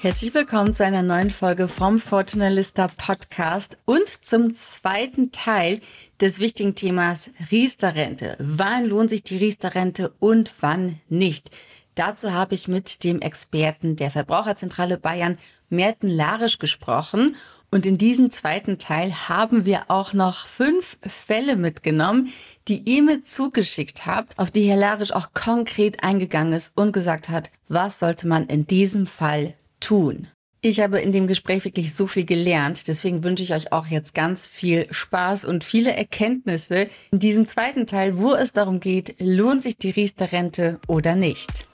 Herzlich willkommen zu einer neuen Folge vom Fortunalista Podcast und zum zweiten Teil des wichtigen Themas Riester-Rente. Wann lohnt sich die Riester-Rente und wann nicht? Dazu habe ich mit dem Experten der Verbraucherzentrale Bayern, Merten Larisch, gesprochen. Und in diesem zweiten Teil haben wir auch noch fünf Fälle mitgenommen, die ihr mir zugeschickt habt, auf die Herr Larisch auch konkret eingegangen ist und gesagt hat, was sollte man in diesem Fall tun. Ich habe in dem Gespräch wirklich so viel gelernt, deswegen wünsche ich euch auch jetzt ganz viel Spaß und viele Erkenntnisse in diesem zweiten Teil, wo es darum geht, lohnt sich die Riester-Rente oder nicht.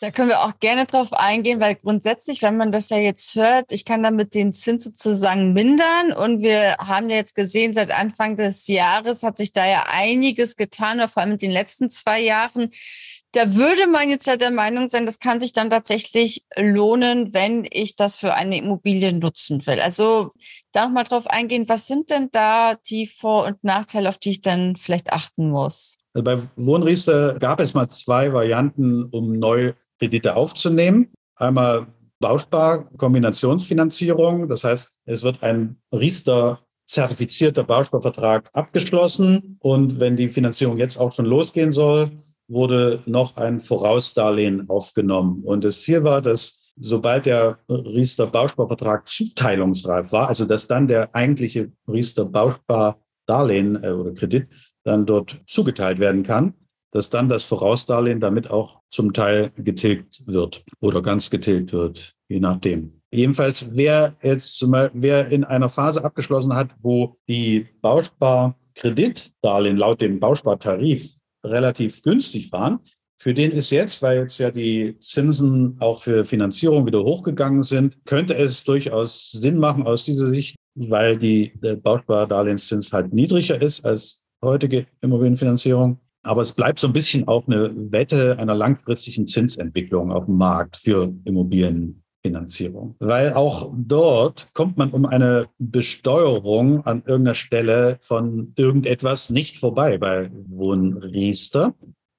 Da können wir auch gerne drauf eingehen, weil grundsätzlich, wenn man das ja jetzt hört, ich kann damit den Zins sozusagen mindern. Und wir haben ja jetzt gesehen, seit Anfang des Jahres hat sich da ja einiges getan, vor allem in den letzten zwei Jahren. Da würde man jetzt ja der Meinung sein, das kann sich dann tatsächlich lohnen, wenn ich das für eine Immobilie nutzen will. Also da nochmal drauf eingehen, was sind denn da die Vor- und Nachteile, auf die ich dann vielleicht achten muss? Also bei Wohnriester gab es mal zwei Varianten, um Neukredite aufzunehmen. Einmal Bauspar-Kombinationsfinanzierung. Das heißt, es wird ein Riester zertifizierter Bausparvertrag abgeschlossen. Und wenn die Finanzierung jetzt auch schon losgehen soll, wurde noch ein Vorausdarlehen aufgenommen. Und das Ziel war, dass sobald der Riester Bausparvertrag zuteilungsreif war, also dass dann der eigentliche Riester Bauspardarlehen äh, oder Kredit dann dort zugeteilt werden kann, dass dann das Vorausdarlehen damit auch zum Teil getilgt wird oder ganz getilgt wird, je nachdem. Jedenfalls, wer jetzt zum Beispiel, wer in einer Phase abgeschlossen hat, wo die Bausparkreditdarlehen laut dem Bauspartarif relativ günstig waren. Für den ist jetzt, weil jetzt ja die Zinsen auch für Finanzierung wieder hochgegangen sind, könnte es durchaus Sinn machen aus dieser Sicht, weil die, der Bauspardarlehenszins halt niedriger ist als heutige Immobilienfinanzierung. Aber es bleibt so ein bisschen auch eine Wette einer langfristigen Zinsentwicklung auf dem Markt für Immobilien. Finanzierung. Weil auch dort kommt man um eine Besteuerung an irgendeiner Stelle von irgendetwas nicht vorbei bei Wohnriester.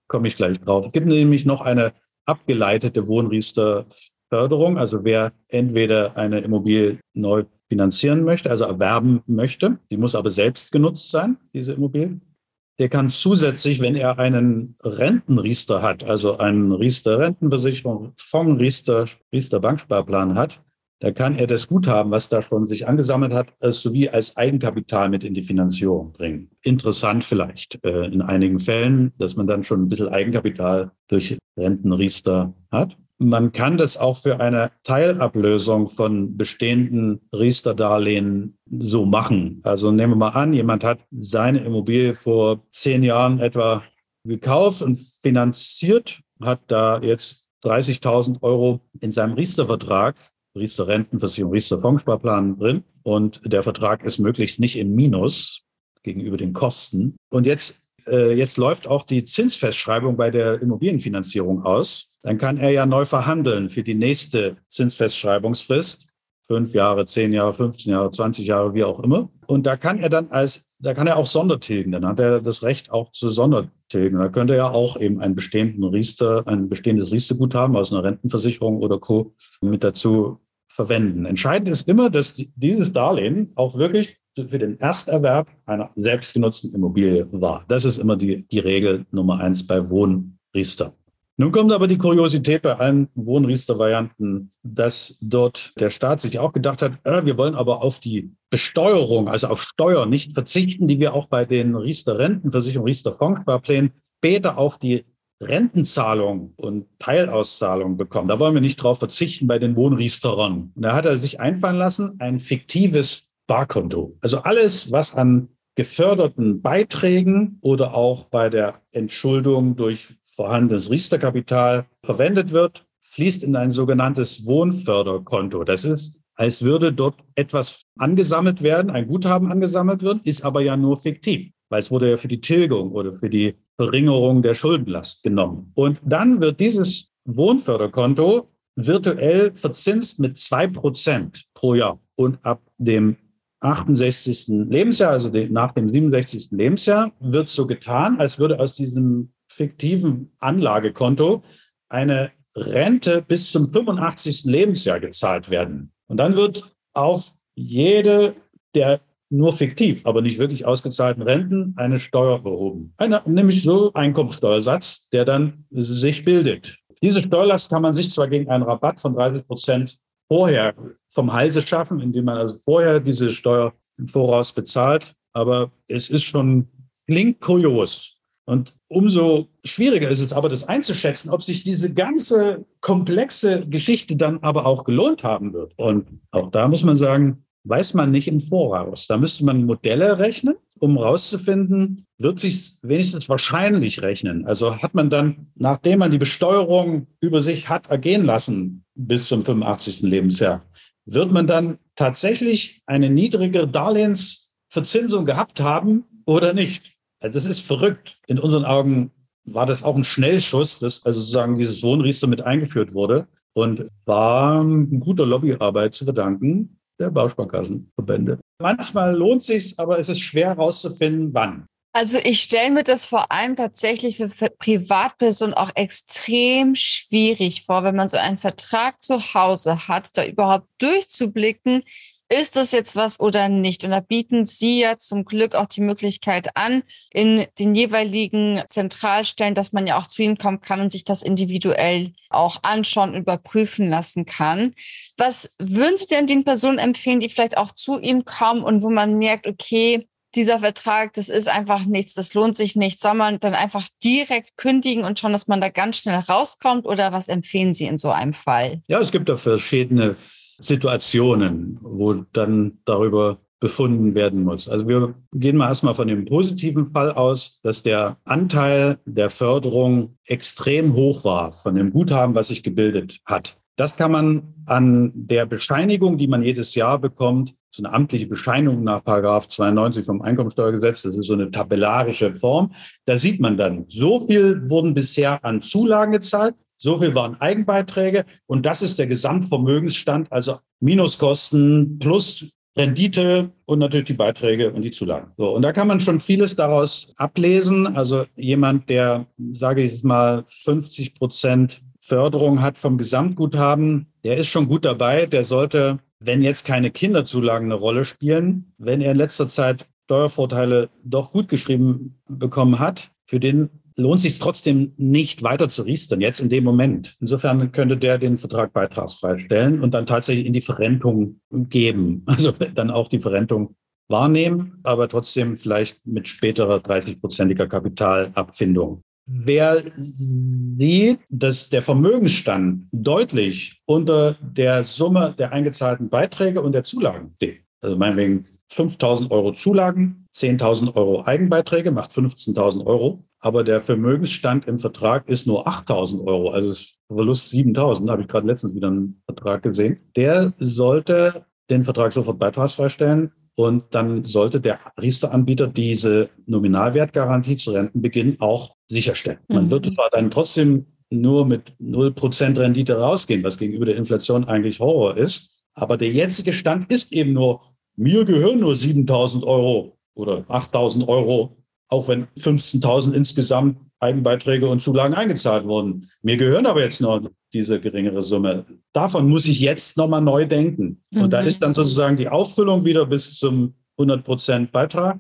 Komme ich gleich drauf. Es gibt nämlich noch eine abgeleitete Wohnriester-Förderung. Also wer entweder eine Immobilie neu finanzieren möchte, also erwerben möchte, die muss aber selbst genutzt sein, diese Immobilie der kann zusätzlich, wenn er einen Rentenriester hat, also einen Riester Rentenversicherung, Fonds Riester, Riester Banksparplan hat, da kann er das Guthaben, was da schon sich angesammelt hat, sowie als Eigenkapital mit in die Finanzierung bringen. Interessant vielleicht äh, in einigen Fällen, dass man dann schon ein bisschen Eigenkapital durch Rentenriester hat. Man kann das auch für eine Teilablösung von bestehenden Riester-Darlehen so machen. Also nehmen wir mal an, jemand hat seine Immobilie vor zehn Jahren etwa gekauft und finanziert, hat da jetzt 30.000 Euro in seinem Riester-Vertrag, Riester-Rentenversicherung, Riester-Fondssparplan drin und der Vertrag ist möglichst nicht im Minus gegenüber den Kosten. Und jetzt, äh, jetzt läuft auch die Zinsfestschreibung bei der Immobilienfinanzierung aus dann kann er ja neu verhandeln für die nächste Zinsfestschreibungsfrist. Fünf Jahre, zehn Jahre, 15 Jahre, 20 Jahre, wie auch immer. Und da kann er dann als, da kann er auch Sondertilgen. Dann hat er das Recht auch zu Sondertilgen. Da könnte er auch eben einen bestehenden Riester, ein bestehendes Riesterguthaben aus einer Rentenversicherung oder Co. mit dazu verwenden. Entscheidend ist immer, dass dieses Darlehen auch wirklich für den Ersterwerb einer selbstgenutzten Immobilie war. Das ist immer die, die Regel Nummer eins bei Wohnriester. Nun kommt aber die Kuriosität bei allen Wohnriester-Varianten, dass dort der Staat sich auch gedacht hat, äh, wir wollen aber auf die Besteuerung, also auf Steuern nicht verzichten, die wir auch bei den Riester-Rentenversicherungen, Riester-Fondssparplänen später auf die Rentenzahlung und Teilauszahlung bekommen. Da wollen wir nicht drauf verzichten bei den Wohnriesterern. Und da hat er sich einfallen lassen, ein fiktives Barkonto. Also alles, was an geförderten Beiträgen oder auch bei der Entschuldung durch vorhandenes Riesterkapital verwendet wird fließt in ein sogenanntes Wohnförderkonto. Das ist, als würde dort etwas angesammelt werden, ein Guthaben angesammelt wird, ist aber ja nur fiktiv, weil es wurde ja für die Tilgung oder für die Verringerung der Schuldenlast genommen. Und dann wird dieses Wohnförderkonto virtuell verzinst mit zwei Prozent pro Jahr. Und ab dem 68. Lebensjahr, also nach dem 67. Lebensjahr, wird so getan, als würde aus diesem fiktiven Anlagekonto eine Rente bis zum 85. Lebensjahr gezahlt werden. Und dann wird auf jede der nur fiktiv, aber nicht wirklich ausgezahlten Renten eine Steuer erhoben. Eine, nämlich so Einkommensteuersatz, der dann sich bildet. Diese Steuerlast kann man sich zwar gegen einen Rabatt von 30 Prozent vorher vom Halse schaffen, indem man also vorher diese Steuer im Voraus bezahlt. Aber es ist schon, klingt kurios. Und umso schwieriger ist es aber, das einzuschätzen, ob sich diese ganze komplexe Geschichte dann aber auch gelohnt haben wird. Und auch da muss man sagen, weiß man nicht im Voraus. Da müsste man Modelle rechnen, um herauszufinden, wird sich wenigstens wahrscheinlich rechnen. Also hat man dann, nachdem man die Besteuerung über sich hat ergehen lassen bis zum 85. Lebensjahr, wird man dann tatsächlich eine niedrigere Darlehensverzinsung gehabt haben oder nicht? Also das ist verrückt. In unseren Augen war das auch ein Schnellschuss, dass also sozusagen dieses Wohnriester mit eingeführt wurde und war guter Lobbyarbeit zu verdanken der Bausparkassenverbände. Manchmal lohnt sich, aber es ist schwer herauszufinden, wann. Also ich stelle mir das vor allem tatsächlich für Privatpersonen auch extrem schwierig vor, wenn man so einen Vertrag zu Hause hat, da überhaupt durchzublicken, ist das jetzt was oder nicht? Und da bieten Sie ja zum Glück auch die Möglichkeit an, in den jeweiligen Zentralstellen, dass man ja auch zu Ihnen kommen kann und sich das individuell auch anschauen, überprüfen lassen kann. Was würden Sie denn den Personen empfehlen, die vielleicht auch zu Ihnen kommen und wo man merkt, okay, dieser Vertrag, das ist einfach nichts, das lohnt sich nicht. Soll man dann einfach direkt kündigen und schauen, dass man da ganz schnell rauskommt oder was empfehlen Sie in so einem Fall? Ja, es gibt da verschiedene Situationen, wo dann darüber befunden werden muss. Also wir gehen mal erstmal von dem positiven Fall aus, dass der Anteil der Förderung extrem hoch war von dem Guthaben, was sich gebildet hat. Das kann man an der Bescheinigung, die man jedes Jahr bekommt, so eine amtliche Bescheinigung nach Paragraph 92 vom Einkommensteuergesetz, das ist so eine tabellarische Form. Da sieht man dann, so viel wurden bisher an Zulagen gezahlt, so viel waren Eigenbeiträge und das ist der Gesamtvermögensstand, also Minuskosten plus Rendite und natürlich die Beiträge und die Zulagen. So, und da kann man schon vieles daraus ablesen. Also jemand, der, sage ich jetzt mal, 50 Prozent Förderung hat vom Gesamtguthaben, der ist schon gut dabei. Der sollte, wenn jetzt keine Kinderzulagen eine Rolle spielen, wenn er in letzter Zeit Steuervorteile doch gut geschrieben bekommen hat, für den lohnt sich trotzdem nicht weiter zu riestern, jetzt in dem Moment. Insofern könnte der den Vertrag beitragsfrei stellen und dann tatsächlich in die Verrentung geben. Also dann auch die Verrentung wahrnehmen, aber trotzdem vielleicht mit späterer 30-prozentiger Kapitalabfindung. Wer sieht, dass der Vermögensstand deutlich unter der Summe der eingezahlten Beiträge und der Zulagen steht, also meinetwegen 5.000 Euro Zulagen, 10.000 Euro Eigenbeiträge, macht 15.000 Euro aber der Vermögensstand im Vertrag ist nur 8.000 Euro, also Verlust 7.000, habe ich gerade letztens wieder einen Vertrag gesehen. Der sollte den Vertrag sofort beitragsfrei stellen und dann sollte der Riester-Anbieter diese Nominalwertgarantie zu Rentenbeginn auch sicherstellen. Man mhm. wird zwar dann trotzdem nur mit 0% Rendite rausgehen, was gegenüber der Inflation eigentlich Horror ist, aber der jetzige Stand ist eben nur, mir gehören nur 7.000 Euro oder 8.000 Euro auch wenn 15.000 insgesamt Eigenbeiträge und Zulagen eingezahlt wurden. Mir gehören aber jetzt noch diese geringere Summe. Davon muss ich jetzt nochmal neu denken. Mhm. Und da mhm. ist dann sozusagen die Auffüllung wieder bis zum 100 Prozent Beitrag.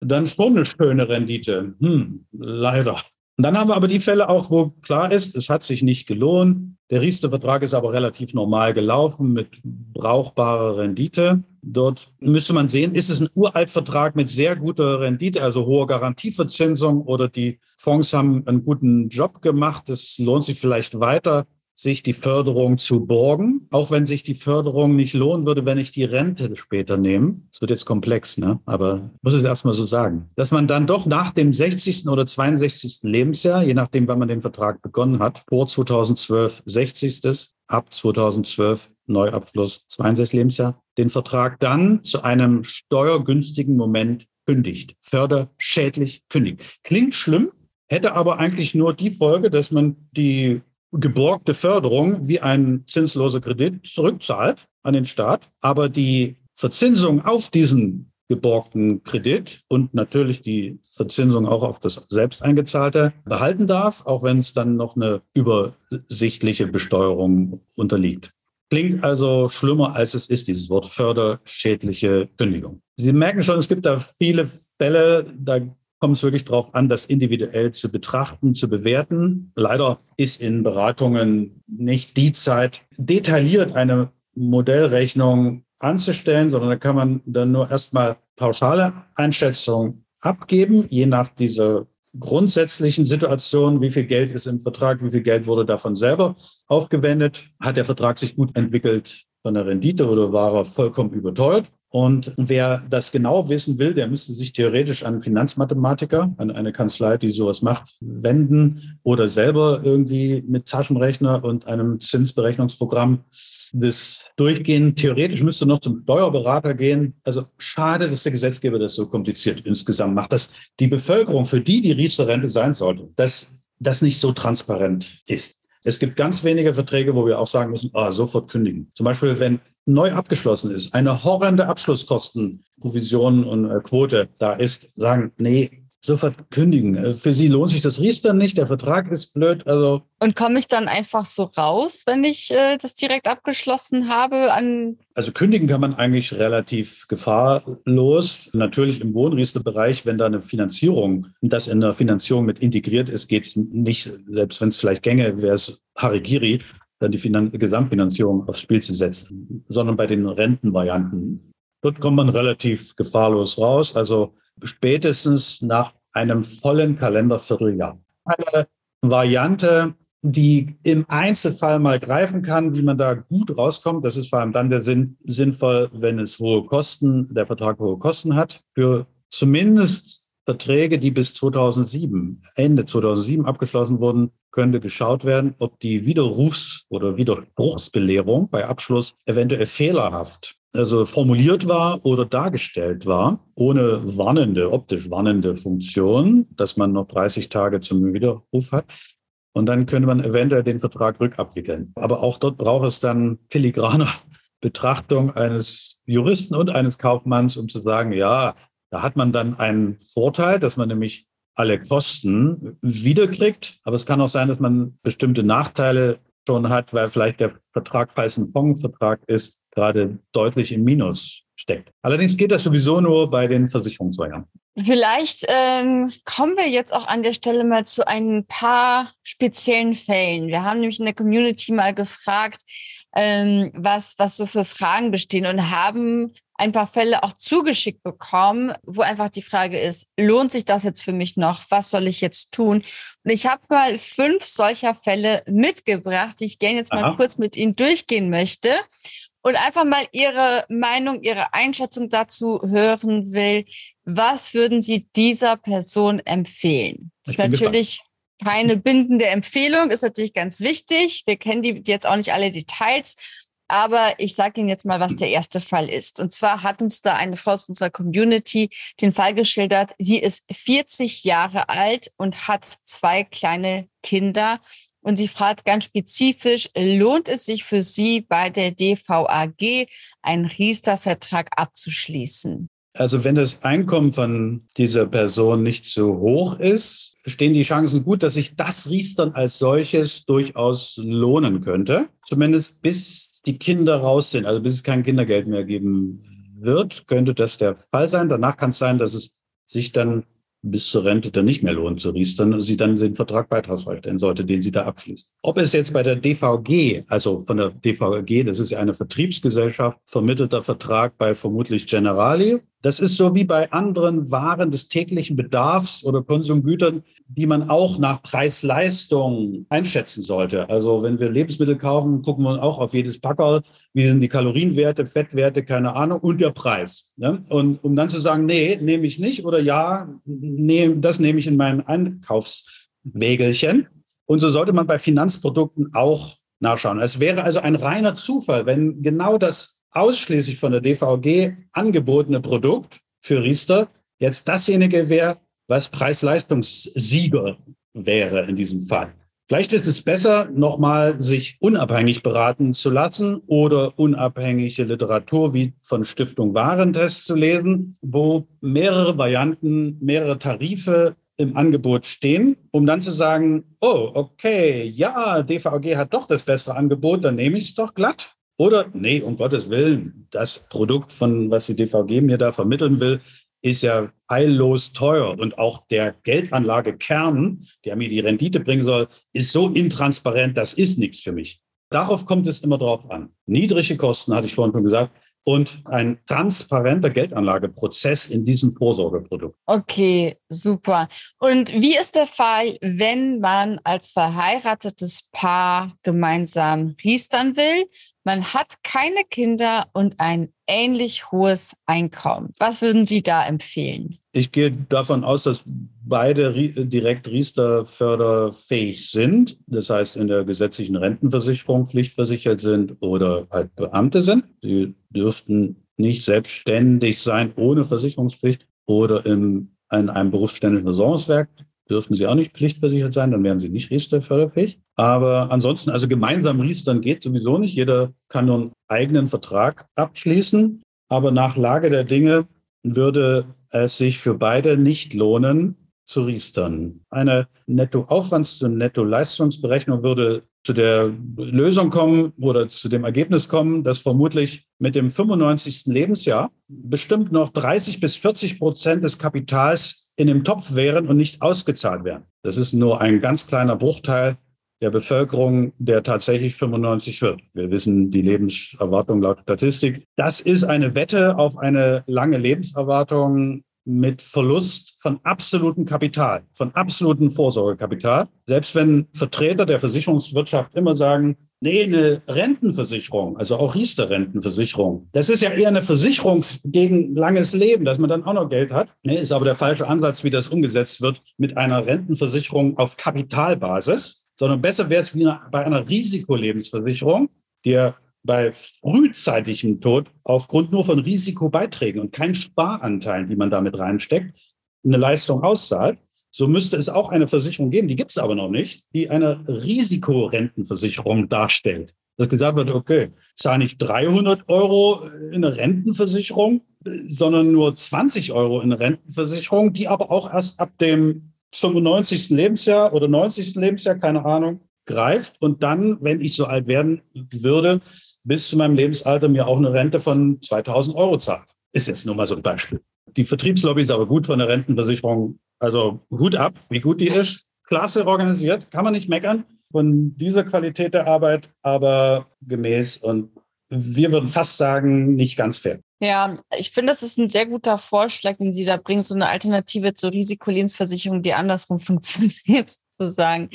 Dann schon eine schöne Rendite. Hm, leider. Und dann haben wir aber die Fälle auch, wo klar ist, es hat sich nicht gelohnt. Der Riester-Vertrag ist aber relativ normal gelaufen mit brauchbarer Rendite. Dort müsste man sehen, ist es ein Uraltvertrag mit sehr guter Rendite, also hoher Garantieverzinsung oder die Fonds haben einen guten Job gemacht. Es lohnt sich vielleicht weiter sich die Förderung zu borgen, auch wenn sich die Förderung nicht lohnen würde, wenn ich die Rente später nehme. Es wird jetzt komplex, ne? aber ich muss es erstmal so sagen, dass man dann doch nach dem 60. oder 62. Lebensjahr, je nachdem, wann man den Vertrag begonnen hat, vor 2012 60. ab 2012 Neuabschluss 62 Lebensjahr, den Vertrag dann zu einem steuergünstigen Moment kündigt. Förderschädlich kündigt. Klingt schlimm, hätte aber eigentlich nur die Folge, dass man die geborgte Förderung wie ein zinsloser Kredit zurückzahlt an den Staat, aber die Verzinsung auf diesen geborgten Kredit und natürlich die Verzinsung auch auf das selbst eingezahlte behalten darf, auch wenn es dann noch eine übersichtliche Besteuerung unterliegt. Klingt also schlimmer, als es ist, dieses Wort förderschädliche Kündigung. Sie merken schon, es gibt da viele Fälle, da kommt es wirklich darauf an, das individuell zu betrachten, zu bewerten. Leider ist in Beratungen nicht die Zeit, detailliert eine Modellrechnung anzustellen, sondern da kann man dann nur erstmal pauschale Einschätzungen abgeben, je nach dieser grundsätzlichen Situation, wie viel Geld ist im Vertrag, wie viel Geld wurde davon selber aufgewendet, hat der Vertrag sich gut entwickelt von der Rendite oder war er vollkommen überteuert. Und wer das genau wissen will, der müsste sich theoretisch an Finanzmathematiker, an eine Kanzlei, die sowas macht, wenden oder selber irgendwie mit Taschenrechner und einem Zinsberechnungsprogramm das durchgehen. Theoretisch müsste noch zum Steuerberater gehen. Also schade, dass der Gesetzgeber das so kompliziert insgesamt macht, dass die Bevölkerung, für die die Riester-Rente sein sollte, dass das nicht so transparent ist. Es gibt ganz wenige Verträge, wo wir auch sagen müssen, ah, sofort kündigen. Zum Beispiel, wenn neu abgeschlossen ist, eine horrende Abschlusskostenprovision und äh, Quote da ist, sagen, nee, sofort kündigen. Äh, für Sie lohnt sich das Riester nicht, der Vertrag ist blöd. Also und komme ich dann einfach so raus, wenn ich äh, das direkt abgeschlossen habe? An also kündigen kann man eigentlich relativ gefahrlos. Natürlich im Wohnriester-Bereich, wenn da eine Finanzierung, das in der Finanzierung mit integriert ist, geht es nicht, selbst wenn es vielleicht gänge, wäre es Harigiri, dann die Finan Gesamtfinanzierung aufs Spiel zu setzen, sondern bei den Rentenvarianten. Dort kommt man relativ gefahrlos raus. Also spätestens nach einem vollen Kalendervierteljahr. Eine Variante, die im Einzelfall mal greifen kann, wie man da gut rauskommt. Das ist vor allem dann der Sinn sinnvoll, wenn es hohe Kosten, der Vertrag hohe Kosten hat. Für zumindest Verträge, die bis 2007, Ende 2007 abgeschlossen wurden, könnte geschaut werden, ob die Widerrufs- oder Widerspruchsbelehrung bei Abschluss eventuell fehlerhaft also formuliert war oder dargestellt war, ohne warnende, optisch warnende Funktion, dass man noch 30 Tage zum Widerruf hat. Und dann könnte man eventuell den Vertrag rückabwickeln. Aber auch dort braucht es dann filigrane Betrachtung eines Juristen und eines Kaufmanns, um zu sagen, ja, da hat man dann einen Vorteil, dass man nämlich alle Kosten wiederkriegt. Aber es kann auch sein, dass man bestimmte Nachteile schon hat, weil vielleicht der Vertrag, falls ein Fondsvertrag ist, gerade deutlich im Minus steckt. Allerdings geht das sowieso nur bei den Versicherungsvarianten. Vielleicht ähm, kommen wir jetzt auch an der Stelle mal zu ein paar speziellen Fällen. Wir haben nämlich in der Community mal gefragt, ähm, was, was so für Fragen bestehen und haben ein paar Fälle auch zugeschickt bekommen, wo einfach die Frage ist, lohnt sich das jetzt für mich noch? Was soll ich jetzt tun? Und ich habe mal fünf solcher Fälle mitgebracht, die ich gerne jetzt mal Aha. kurz mit Ihnen durchgehen möchte und einfach mal Ihre Meinung, Ihre Einschätzung dazu hören will. Was würden Sie dieser Person empfehlen? Das ist natürlich gespannt. keine bindende Empfehlung, ist natürlich ganz wichtig. Wir kennen die jetzt auch nicht alle Details. Aber ich sage Ihnen jetzt mal, was der erste Fall ist. Und zwar hat uns da eine Frau aus unserer Community den Fall geschildert. Sie ist 40 Jahre alt und hat zwei kleine Kinder. Und sie fragt ganz spezifisch, lohnt es sich für Sie bei der DVAG einen Riester-Vertrag abzuschließen? Also wenn das Einkommen von dieser Person nicht so hoch ist, stehen die Chancen gut, dass sich das Riestern als solches durchaus lohnen könnte. Zumindest bis die Kinder raus sind, also bis es kein Kindergeld mehr geben wird, könnte das der Fall sein. Danach kann es sein, dass es sich dann bis zur Rente dann nicht mehr lohnt zu riestern sie dann den Vertrag beitragsfrei stellen sollte, den sie da abschließt. Ob es jetzt bei der DVG, also von der DVG, das ist ja eine Vertriebsgesellschaft, vermittelter Vertrag bei vermutlich Generali, Das ist so wie bei anderen Waren des täglichen Bedarfs oder Konsumgütern, die man auch nach Preis-Leistung einschätzen sollte. Also wenn wir Lebensmittel kaufen, gucken wir auch auf jedes Packerl, wie sind die Kalorienwerte, Fettwerte, keine Ahnung, und der Preis. Ne? Und um dann zu sagen, nee, nehme ich nicht oder ja, nee, das nehme ich in mein Einkaufswägelchen. Und so sollte man bei Finanzprodukten auch nachschauen. Es wäre also ein reiner Zufall, wenn genau das ausschließlich von der DVG angebotene Produkt für Riester jetzt dasjenige wäre, was Preis-Leistungssieger wäre in diesem Fall. Vielleicht ist es besser, nochmal sich unabhängig beraten zu lassen oder unabhängige Literatur wie von Stiftung Warentest zu lesen, wo mehrere Varianten, mehrere Tarife im Angebot stehen, um dann zu sagen, oh, okay, ja, DVG hat doch das bessere Angebot, dann nehme ich es doch glatt. Oder, nee, um Gottes Willen, das Produkt, von was die DVG mir da vermitteln will, ist ja heillos teuer. Und auch der Geldanlagekern, der mir die Rendite bringen soll, ist so intransparent, das ist nichts für mich. Darauf kommt es immer drauf an. Niedrige Kosten, hatte ich vorhin schon gesagt, und ein transparenter Geldanlageprozess in diesem Vorsorgeprodukt. Okay, super. Und wie ist der Fall, wenn man als verheiratetes Paar gemeinsam riestern will? Man hat keine Kinder und ein ähnlich hohes Einkommen. Was würden Sie da empfehlen? Ich gehe davon aus, dass beide direkt Riester-förderfähig sind. Das heißt, in der gesetzlichen Rentenversicherung pflichtversichert sind oder halt Beamte sind. Sie dürften nicht selbstständig sein ohne Versicherungspflicht oder in, in einem berufsständischen Versorgungswerk dürften sie auch nicht pflichtversichert sein, dann wären sie nicht Riester-förderfähig. Aber ansonsten, also gemeinsam Riestern geht sowieso nicht. Jeder kann nur einen eigenen Vertrag abschließen. Aber nach Lage der Dinge würde es sich für beide nicht lohnen, zu riestern. Eine Nettoaufwands- und Nettoleistungsberechnung würde zu der Lösung kommen oder zu dem Ergebnis kommen, dass vermutlich mit dem 95. Lebensjahr bestimmt noch 30 bis 40 Prozent des Kapitals in dem Topf wären und nicht ausgezahlt wären. Das ist nur ein ganz kleiner Bruchteil der Bevölkerung, der tatsächlich 95 wird. Wir wissen die Lebenserwartung laut Statistik. Das ist eine Wette auf eine lange Lebenserwartung mit Verlust von absolutem Kapital, von absolutem Vorsorgekapital. Selbst wenn Vertreter der Versicherungswirtschaft immer sagen, nee, eine Rentenversicherung, also auch Riester-Rentenversicherung, das ist ja eher eine Versicherung gegen langes Leben, dass man dann auch noch Geld hat. Nee, ist aber der falsche Ansatz, wie das umgesetzt wird mit einer Rentenversicherung auf Kapitalbasis, sondern besser wäre es wie bei einer Risikolebensversicherung, die ja bei frühzeitigem Tod aufgrund nur von Risikobeiträgen und kein Sparanteilen, die man damit reinsteckt, eine Leistung auszahlt. So müsste es auch eine Versicherung geben, die gibt es aber noch nicht, die eine Risikorentenversicherung darstellt. Dass gesagt wird, okay, zahle nicht 300 Euro in eine Rentenversicherung, sondern nur 20 Euro in eine Rentenversicherung, die aber auch erst ab dem 95. Lebensjahr oder 90. Lebensjahr, keine Ahnung, greift und dann, wenn ich so alt werden würde, bis zu meinem Lebensalter mir auch eine Rente von 2000 Euro zahlt. Ist jetzt nur mal so ein Beispiel. Die Vertriebslobby ist aber gut von der Rentenversicherung. Also Hut ab, wie gut die ist. Klasse organisiert, kann man nicht meckern von dieser Qualität der Arbeit, aber gemäß und wir würden fast sagen, nicht ganz fair. Ja, ich finde, das ist ein sehr guter Vorschlag, den Sie da bringen, so eine Alternative zur Risikolebensversicherung, die andersrum funktioniert, sozusagen.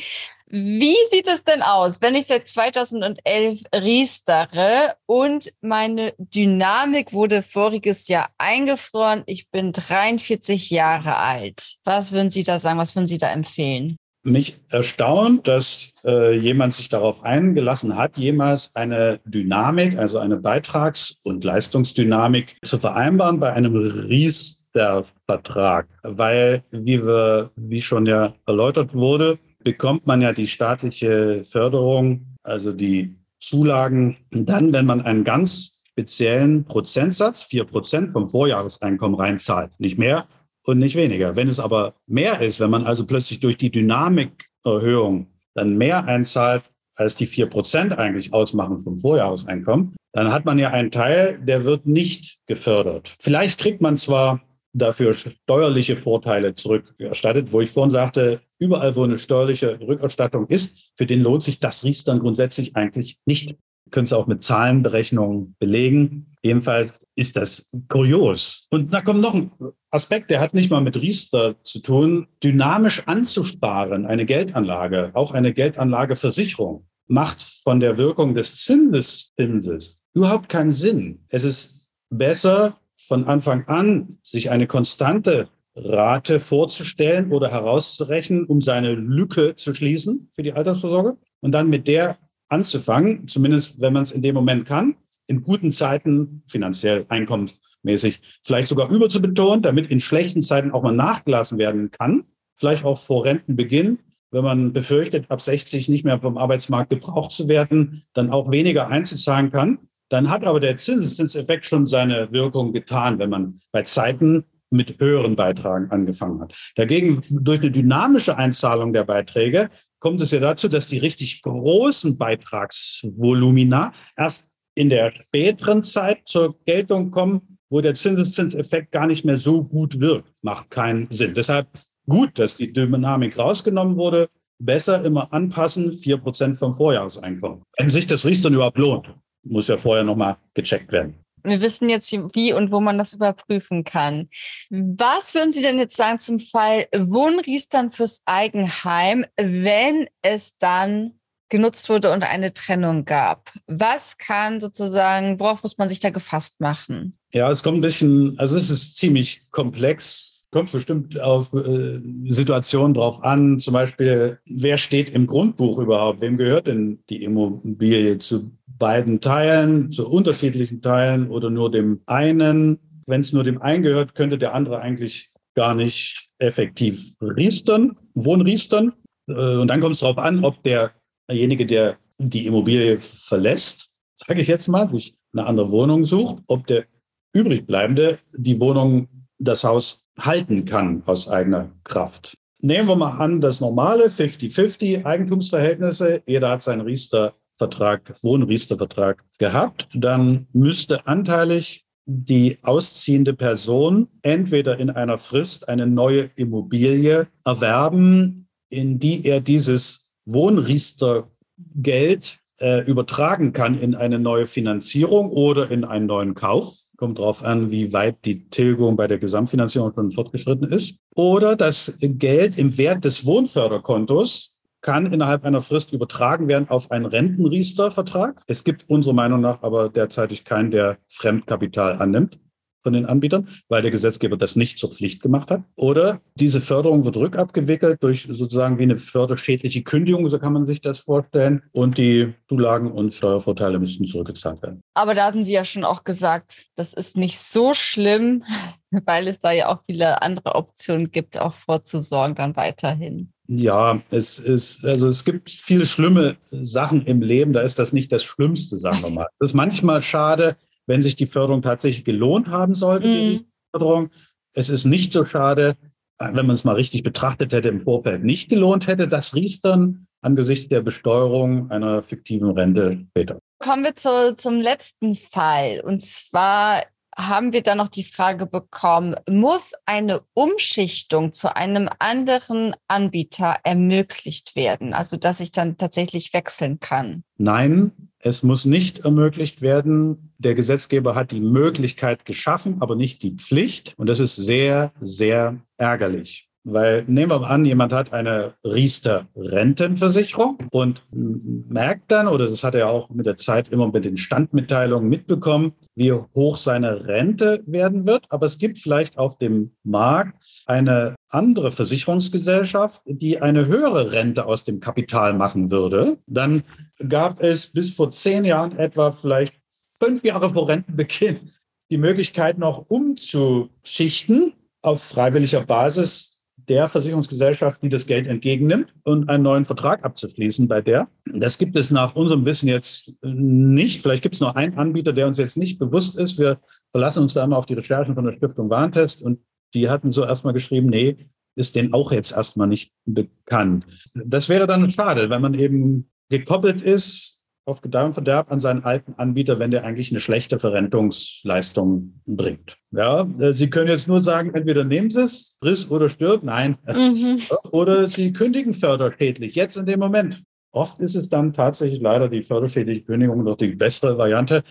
Wie sieht es denn aus, wenn ich seit 2011 riestere und meine Dynamik wurde voriges Jahr eingefroren? Ich bin 43 Jahre alt. Was würden Sie da sagen? Was würden Sie da empfehlen? Mich erstaunt, dass äh, jemand sich darauf eingelassen hat, jemals eine Dynamik, also eine Beitrags- und Leistungsdynamik zu vereinbaren bei einem Riester-Vertrag. Weil, wie wir, wie schon ja erläutert wurde, bekommt man ja die staatliche Förderung, also die Zulagen, dann, wenn man einen ganz speziellen Prozentsatz, vier Prozent vom Vorjahreseinkommen reinzahlt. Nicht mehr und nicht weniger. Wenn es aber mehr ist, wenn man also plötzlich durch die Dynamikerhöhung dann mehr einzahlt, als die vier Prozent eigentlich ausmachen vom Vorjahreseinkommen, dann hat man ja einen Teil, der wird nicht gefördert. Vielleicht kriegt man zwar dafür steuerliche Vorteile zurückerstattet, wo ich vorhin sagte, überall, wo eine steuerliche Rückerstattung ist, für den lohnt sich das Riestern grundsätzlich eigentlich nicht. können es auch mit Zahlenberechnungen belegen. Jedenfalls ist das kurios. Und da kommt noch ein Aspekt, der hat nicht mal mit Riester zu tun. Dynamisch anzusparen, eine Geldanlage, auch eine Geldanlageversicherung, macht von der Wirkung des Zinseszinses überhaupt keinen Sinn. Es ist besser, von Anfang an sich eine konstante Rate vorzustellen oder herauszurechnen, um seine Lücke zu schließen für die Altersvorsorge und dann mit der anzufangen, zumindest wenn man es in dem Moment kann, in guten Zeiten finanziell einkommensmäßig vielleicht sogar überzubetonen, damit in schlechten Zeiten auch mal nachgelassen werden kann, vielleicht auch vor Rentenbeginn, wenn man befürchtet, ab 60 nicht mehr vom Arbeitsmarkt gebraucht zu werden, dann auch weniger einzuzahlen kann. Dann hat aber der Zinseszinseffekt schon seine Wirkung getan, wenn man bei Zeiten mit höheren Beitragen angefangen hat. Dagegen durch eine dynamische Einzahlung der Beiträge kommt es ja dazu, dass die richtig großen Beitragsvolumina erst in der späteren Zeit zur Geltung kommen, wo der Zinseszinseffekt gar nicht mehr so gut wirkt. Macht keinen Sinn. Deshalb gut, dass die Dynamik rausgenommen wurde. Besser immer anpassen, vier Prozent vom Vorjahreseinkommen. Wenn sich das Riestern überhaupt lohnt, muss ja vorher nochmal gecheckt werden. Wir wissen jetzt, wie und wo man das überprüfen kann. Was würden Sie denn jetzt sagen zum Fall Wohnriestern fürs Eigenheim, wenn es dann genutzt wurde und eine Trennung gab? Was kann sozusagen, worauf muss man sich da gefasst machen? Ja, es kommt ein bisschen, also es ist ziemlich komplex kommt bestimmt auf äh, Situationen drauf an. Zum Beispiel, wer steht im Grundbuch überhaupt? Wem gehört denn die Immobilie? Zu beiden Teilen, zu unterschiedlichen Teilen oder nur dem einen? Wenn es nur dem einen gehört, könnte der andere eigentlich gar nicht effektiv riestern, wohnriestern. Äh, und dann kommt es darauf an, ob derjenige, der die Immobilie verlässt, sage ich jetzt mal, sich eine andere Wohnung sucht, ob der übrigbleibende die Wohnung, das Haus halten kann aus eigener Kraft. Nehmen wir mal an, das normale 50-50 Eigentumsverhältnisse, jeder hat seinen Riester-Vertrag, Wohnriester-Vertrag gehabt, dann müsste anteilig die ausziehende Person entweder in einer Frist eine neue Immobilie erwerben, in die er dieses Wohnriester-Geld äh, übertragen kann in eine neue Finanzierung oder in einen neuen Kauf kommt darauf an, wie weit die Tilgung bei der Gesamtfinanzierung schon fortgeschritten ist. Oder das Geld im Wert des Wohnförderkontos kann innerhalb einer Frist übertragen werden auf einen Rentenriester-Vertrag. Es gibt unserer Meinung nach aber derzeitig keinen, der Fremdkapital annimmt von den Anbietern, weil der Gesetzgeber das nicht zur Pflicht gemacht hat. Oder diese Förderung wird rückabgewickelt durch sozusagen wie eine förderschädliche Kündigung, so kann man sich das vorstellen. Und die Zulagen und Steuervorteile müssten zurückgezahlt werden. Aber da hatten Sie ja schon auch gesagt, das ist nicht so schlimm, weil es da ja auch viele andere Optionen gibt, auch vorzusorgen dann weiterhin. Ja, es ist, also es gibt viele schlimme Sachen im Leben, da ist das nicht das Schlimmste, sagen wir mal. Es ist manchmal schade, wenn sich die Förderung tatsächlich gelohnt haben sollte, mm. die Förderung. Es ist nicht so schade, wenn man es mal richtig betrachtet hätte, im Vorfeld nicht gelohnt hätte, das Riestern angesichts der Besteuerung einer fiktiven Rente später. Kommen wir zu, zum letzten Fall. Und zwar haben wir dann noch die Frage bekommen, muss eine Umschichtung zu einem anderen Anbieter ermöglicht werden? Also, dass ich dann tatsächlich wechseln kann? Nein, es muss nicht ermöglicht werden. Der Gesetzgeber hat die Möglichkeit geschaffen, aber nicht die Pflicht. Und das ist sehr, sehr ärgerlich. Weil nehmen wir mal an, jemand hat eine Riester-Rentenversicherung und merkt dann, oder das hat er auch mit der Zeit immer mit den Standmitteilungen mitbekommen, wie hoch seine Rente werden wird. Aber es gibt vielleicht auf dem Markt eine andere Versicherungsgesellschaft, die eine höhere Rente aus dem Kapital machen würde. Dann gab es bis vor zehn Jahren etwa vielleicht fünf Jahre vor Rentenbeginn die Möglichkeit noch umzuschichten auf freiwilliger Basis der Versicherungsgesellschaft, die das Geld entgegennimmt und einen neuen Vertrag abzuschließen bei der. Das gibt es nach unserem Wissen jetzt nicht. Vielleicht gibt es nur einen Anbieter, der uns jetzt nicht bewusst ist. Wir verlassen uns da immer auf die Recherchen von der Stiftung Warntest und die hatten so erstmal geschrieben, nee, ist denen auch jetzt erstmal nicht bekannt. Das wäre dann schade, wenn man eben gekoppelt ist auf Gedeih und Verderb an seinen alten Anbieter, wenn der eigentlich eine schlechte Verrentungsleistung bringt. Ja, äh, Sie können jetzt nur sagen, entweder nehmen Sie es, friss oder stirb. Nein. Mhm. Oder Sie kündigen förderschädlich, jetzt in dem Moment. Oft ist es dann tatsächlich leider die förderschädliche Kündigung noch die bessere Variante.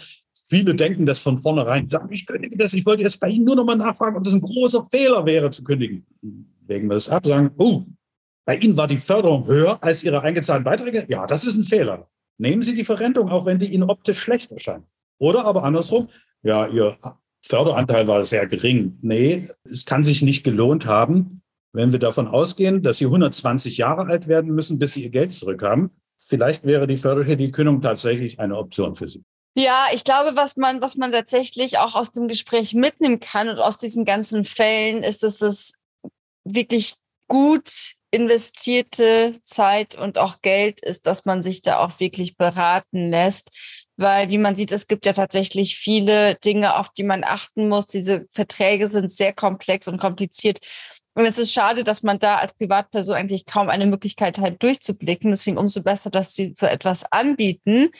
Viele denken das von vornherein, sagen, ich kündige das, ich wollte jetzt bei Ihnen nur noch mal nachfragen, ob das ein großer Fehler wäre zu kündigen. Legen wir es ab, sagen, oh, bei Ihnen war die Förderung höher als Ihre eingezahlten Beiträge. Ja, das ist ein Fehler. Nehmen Sie die Verrentung, auch wenn die Ihnen optisch schlecht erscheint. Oder aber andersrum, ja, Ihr Förderanteil war sehr gering. Nee, es kann sich nicht gelohnt haben, wenn wir davon ausgehen, dass Sie 120 Jahre alt werden müssen, bis Sie Ihr Geld zurückhaben. Vielleicht wäre die förderliche tatsächlich eine Option für Sie. Ja, ich glaube, was man, was man tatsächlich auch aus dem Gespräch mitnehmen kann und aus diesen ganzen Fällen, ist, dass es wirklich gut investierte Zeit und auch Geld ist, dass man sich da auch wirklich beraten lässt. Weil, wie man sieht, es gibt ja tatsächlich viele Dinge, auf die man achten muss. Diese Verträge sind sehr komplex und kompliziert. Und es ist schade, dass man da als Privatperson eigentlich kaum eine Möglichkeit hat, durchzublicken. Deswegen umso besser, dass sie so etwas anbieten.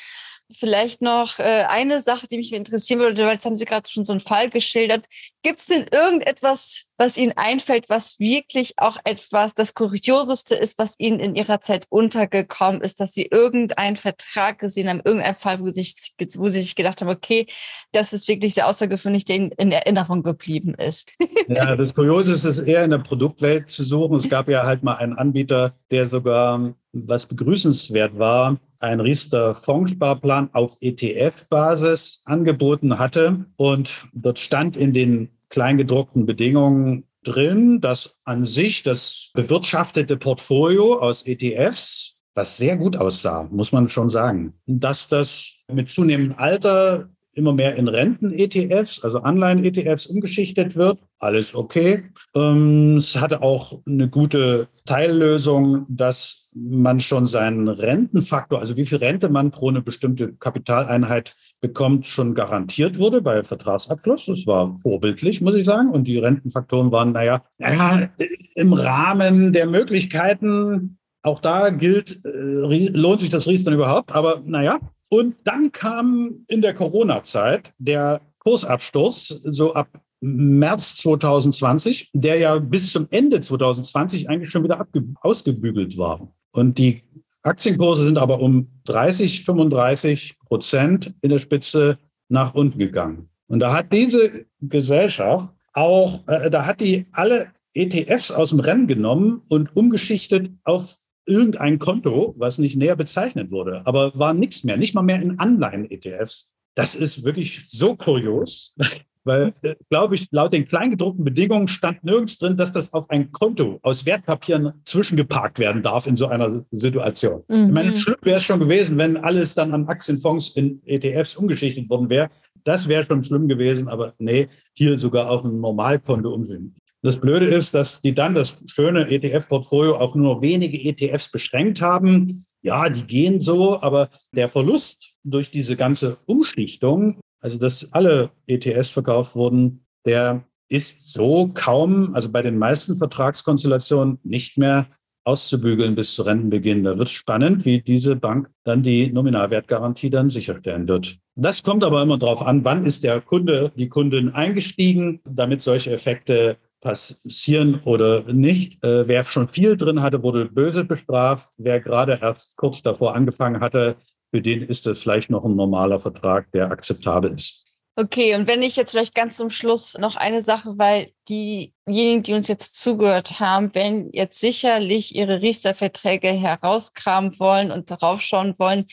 Vielleicht noch äh, eine Sache, die mich interessieren würde, weil jetzt haben Sie gerade schon so einen Fall geschildert. Gibt es denn irgendetwas, was Ihnen einfällt, was wirklich auch etwas das Kurioseste ist, was Ihnen in Ihrer Zeit untergekommen ist, dass Sie irgendeinen Vertrag gesehen haben, irgendeinen Fall, wo Sie, sich, wo Sie sich gedacht haben, okay, das ist wirklich sehr außergewöhnlich, der in Erinnerung geblieben ist? Ja, das Kuriose ist eher in der Produktwelt zu suchen. Es gab ja halt mal einen Anbieter, der sogar, was begrüßenswert war, ein Riester-Fondssparplan auf ETF-Basis angeboten hatte. Und dort stand in den kleingedruckten Bedingungen drin, dass an sich das bewirtschaftete Portfolio aus ETFs, was sehr gut aussah, muss man schon sagen, dass das mit zunehmendem Alter immer mehr in Renten-ETFs, also Anleihen-ETFs umgeschichtet wird. Alles okay. Ähm, es hatte auch eine gute Teillösung, dass man schon seinen Rentenfaktor, also wie viel Rente man pro eine bestimmte Kapitaleinheit bekommt, schon garantiert wurde bei Vertragsabschluss. Das war vorbildlich, muss ich sagen. Und die Rentenfaktoren waren, naja, naja im Rahmen der Möglichkeiten. Auch da gilt, äh, lohnt sich das Riester überhaupt? Aber naja, und dann kam in der Corona-Zeit der Kursabsturz, so ab März 2020, der ja bis zum Ende 2020 eigentlich schon wieder ausgebügelt war. Und die Aktienkurse sind aber um 30, 35 Prozent in der Spitze nach unten gegangen. Und da hat diese Gesellschaft auch, äh, da hat die alle ETFs aus dem Rennen genommen und umgeschichtet auf irgendein Konto, was nicht näher bezeichnet wurde, aber war nichts mehr, nicht mal mehr in Anleihen-ETFs. Das ist wirklich so kurios, weil, äh, glaube ich, laut den kleingedruckten Bedingungen stand nirgends drin, dass das auf ein Konto aus Wertpapieren zwischengeparkt werden darf in so einer Situation. Mhm. Ich meine, schlimm wäre es schon gewesen, wenn alles dann an Aktienfonds in ETFs umgeschichtet worden wäre. Das wäre schon schlimm gewesen, aber nee, hier sogar auf ein Normalkonto umsehen. Das Blöde ist, dass die dann das schöne ETF-Portfolio auf nur wenige ETFs beschränkt haben. Ja, die gehen so, aber der Verlust durch diese ganze Umschichtung, also dass alle ETFs verkauft wurden, der ist so kaum, also bei den meisten Vertragskonstellationen nicht mehr auszubügeln bis zu Rentenbeginn. Da wird es spannend, wie diese Bank dann die Nominalwertgarantie dann sicherstellen wird. Das kommt aber immer darauf an, wann ist der Kunde, die Kundin eingestiegen, damit solche Effekte passieren oder nicht. Äh, wer schon viel drin hatte, wurde böse bestraft. Wer gerade erst kurz davor angefangen hatte, für den ist das vielleicht noch ein normaler Vertrag, der akzeptabel ist. Okay, und wenn ich jetzt vielleicht ganz zum Schluss noch eine Sache, weil diejenigen, die uns jetzt zugehört haben, werden jetzt sicherlich ihre Riester-Verträge herauskramen wollen und darauf schauen wollen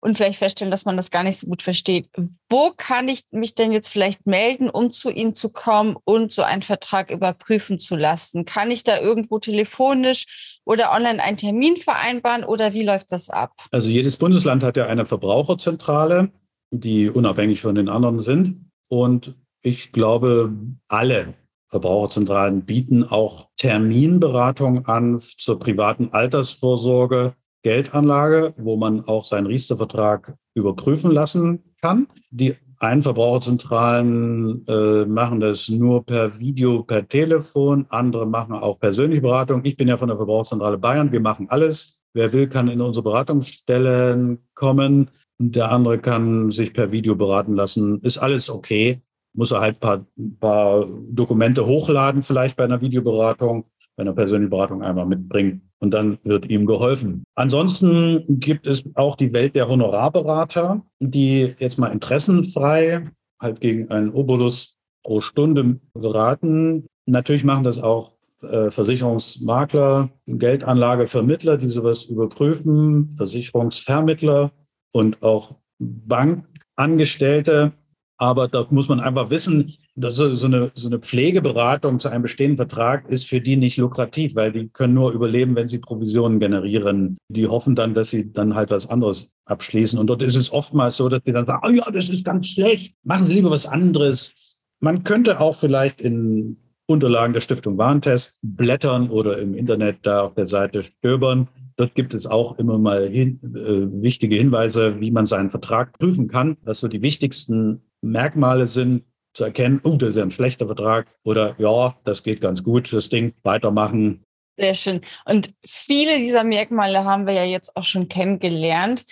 und vielleicht feststellen, dass man das gar nicht so gut versteht. Wo kann ich mich denn jetzt vielleicht melden, um zu Ihnen zu kommen und so einen Vertrag überprüfen zu lassen? Kann ich da irgendwo telefonisch oder online einen Termin vereinbaren oder wie läuft das ab? Also jedes Bundesland hat ja eine Verbraucherzentrale, die unabhängig von den anderen sind. Und ich glaube, alle Verbraucherzentralen bieten auch Terminberatung an zur privaten Altersvorsorge Geldanlage, wo man auch seinen Riester-Vertrag überprüfen lassen kann. Die einen Verbraucherzentralen äh, machen das nur per Video, per Telefon, andere machen auch persönliche Beratung. Ich bin ja von der Verbraucherzentrale Bayern, wir machen alles. Wer will, kann in unsere Beratungsstellen kommen. Der andere kann sich per Video beraten lassen. Ist alles okay. Muss er halt ein paar, paar Dokumente hochladen, vielleicht bei einer Videoberatung, bei einer persönlichen Beratung einmal mitbringen und dann wird ihm geholfen. Ansonsten gibt es auch die Welt der Honorarberater, die jetzt mal interessenfrei halt gegen einen Obolus pro Stunde beraten. Natürlich machen das auch äh, Versicherungsmakler, Geldanlagevermittler, die sowas überprüfen, Versicherungsvermittler und auch Bankangestellte. Aber da muss man einfach wissen, so, so, eine, so eine Pflegeberatung zu einem bestehenden Vertrag ist für die nicht lukrativ, weil die können nur überleben, wenn sie Provisionen generieren. Die hoffen dann, dass sie dann halt was anderes abschließen. Und dort ist es oftmals so, dass sie dann sagen, oh ja, das ist ganz schlecht, machen Sie lieber was anderes. Man könnte auch vielleicht in Unterlagen der Stiftung Warentest blättern oder im Internet da auf der Seite stöbern. Dort gibt es auch immer mal hin, äh, wichtige Hinweise, wie man seinen Vertrag prüfen kann, was so die wichtigsten Merkmale sind, zu erkennen, oh, das ist ja ein schlechter Vertrag oder ja, das geht ganz gut, das Ding weitermachen. Sehr schön. Und viele dieser Merkmale haben wir ja jetzt auch schon kennengelernt.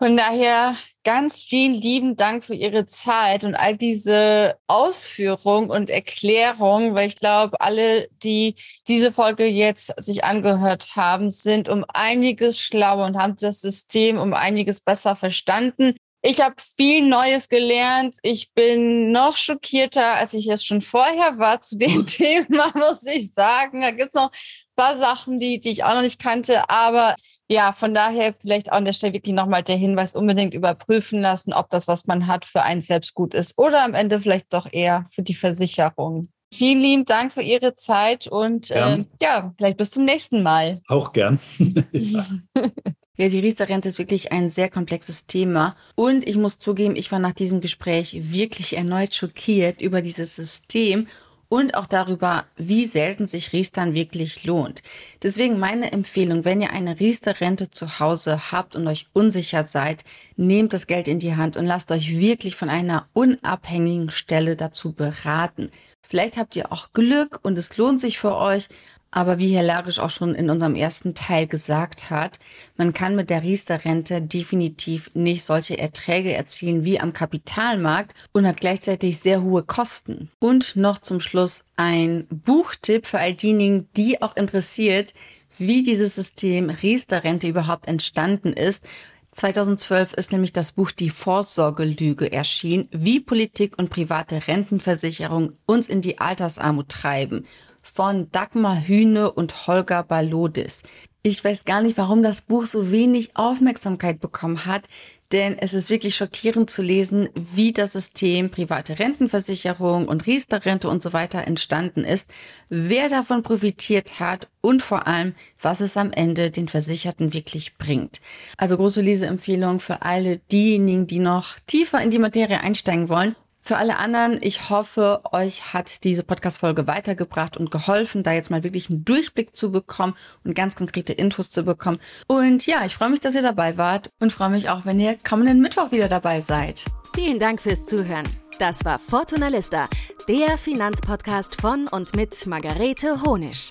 Von daher ganz vielen lieben Dank für Ihre Zeit und all diese Ausführung und Erklärung, weil ich glaube, alle, die diese Folge jetzt sich angehört haben, sind um einiges schlauer und haben das System um einiges besser verstanden. Ich habe viel Neues gelernt. Ich bin noch schockierter, als ich es schon vorher war zu dem Thema, muss ich sagen. Da gibt es noch ein paar Sachen, die, die ich auch noch nicht kannte. Aber ja, von daher vielleicht auch an der Stelle wirklich nochmal der Hinweis, unbedingt überprüfen lassen, ob das, was man hat, für einen selbst gut ist oder am Ende vielleicht doch eher für die Versicherung. Vielen lieben Dank für Ihre Zeit und äh, ja, vielleicht bis zum nächsten Mal. Auch gern. Ja, die Riester-Rente ist wirklich ein sehr komplexes Thema. Und ich muss zugeben, ich war nach diesem Gespräch wirklich erneut schockiert über dieses System und auch darüber, wie selten sich Riestern wirklich lohnt. Deswegen meine Empfehlung, wenn ihr eine Riester-Rente zu Hause habt und euch unsicher seid, nehmt das Geld in die Hand und lasst euch wirklich von einer unabhängigen Stelle dazu beraten. Vielleicht habt ihr auch Glück und es lohnt sich für euch, aber wie Herr Larisch auch schon in unserem ersten Teil gesagt hat, man kann mit der Riester-Rente definitiv nicht solche Erträge erzielen wie am Kapitalmarkt und hat gleichzeitig sehr hohe Kosten. Und noch zum Schluss ein Buchtipp für all diejenigen, die auch interessiert, wie dieses System Riester-Rente überhaupt entstanden ist. 2012 ist nämlich das Buch Die Vorsorgelüge erschienen, wie Politik und private Rentenversicherung uns in die Altersarmut treiben von Dagmar Hühne und Holger Balodis. Ich weiß gar nicht, warum das Buch so wenig Aufmerksamkeit bekommen hat, denn es ist wirklich schockierend zu lesen, wie das System private Rentenversicherung und Riester-Rente und so weiter entstanden ist, wer davon profitiert hat und vor allem, was es am Ende den Versicherten wirklich bringt. Also große Leseempfehlung für alle diejenigen, die noch tiefer in die Materie einsteigen wollen für alle anderen, ich hoffe, euch hat diese Podcast-Folge weitergebracht und geholfen, da jetzt mal wirklich einen Durchblick zu bekommen und ganz konkrete Infos zu bekommen. Und ja, ich freue mich, dass ihr dabei wart und freue mich auch, wenn ihr kommenden Mittwoch wieder dabei seid. Vielen Dank fürs Zuhören. Das war Fortuna Lista, der Finanzpodcast von und mit Margarete Honisch.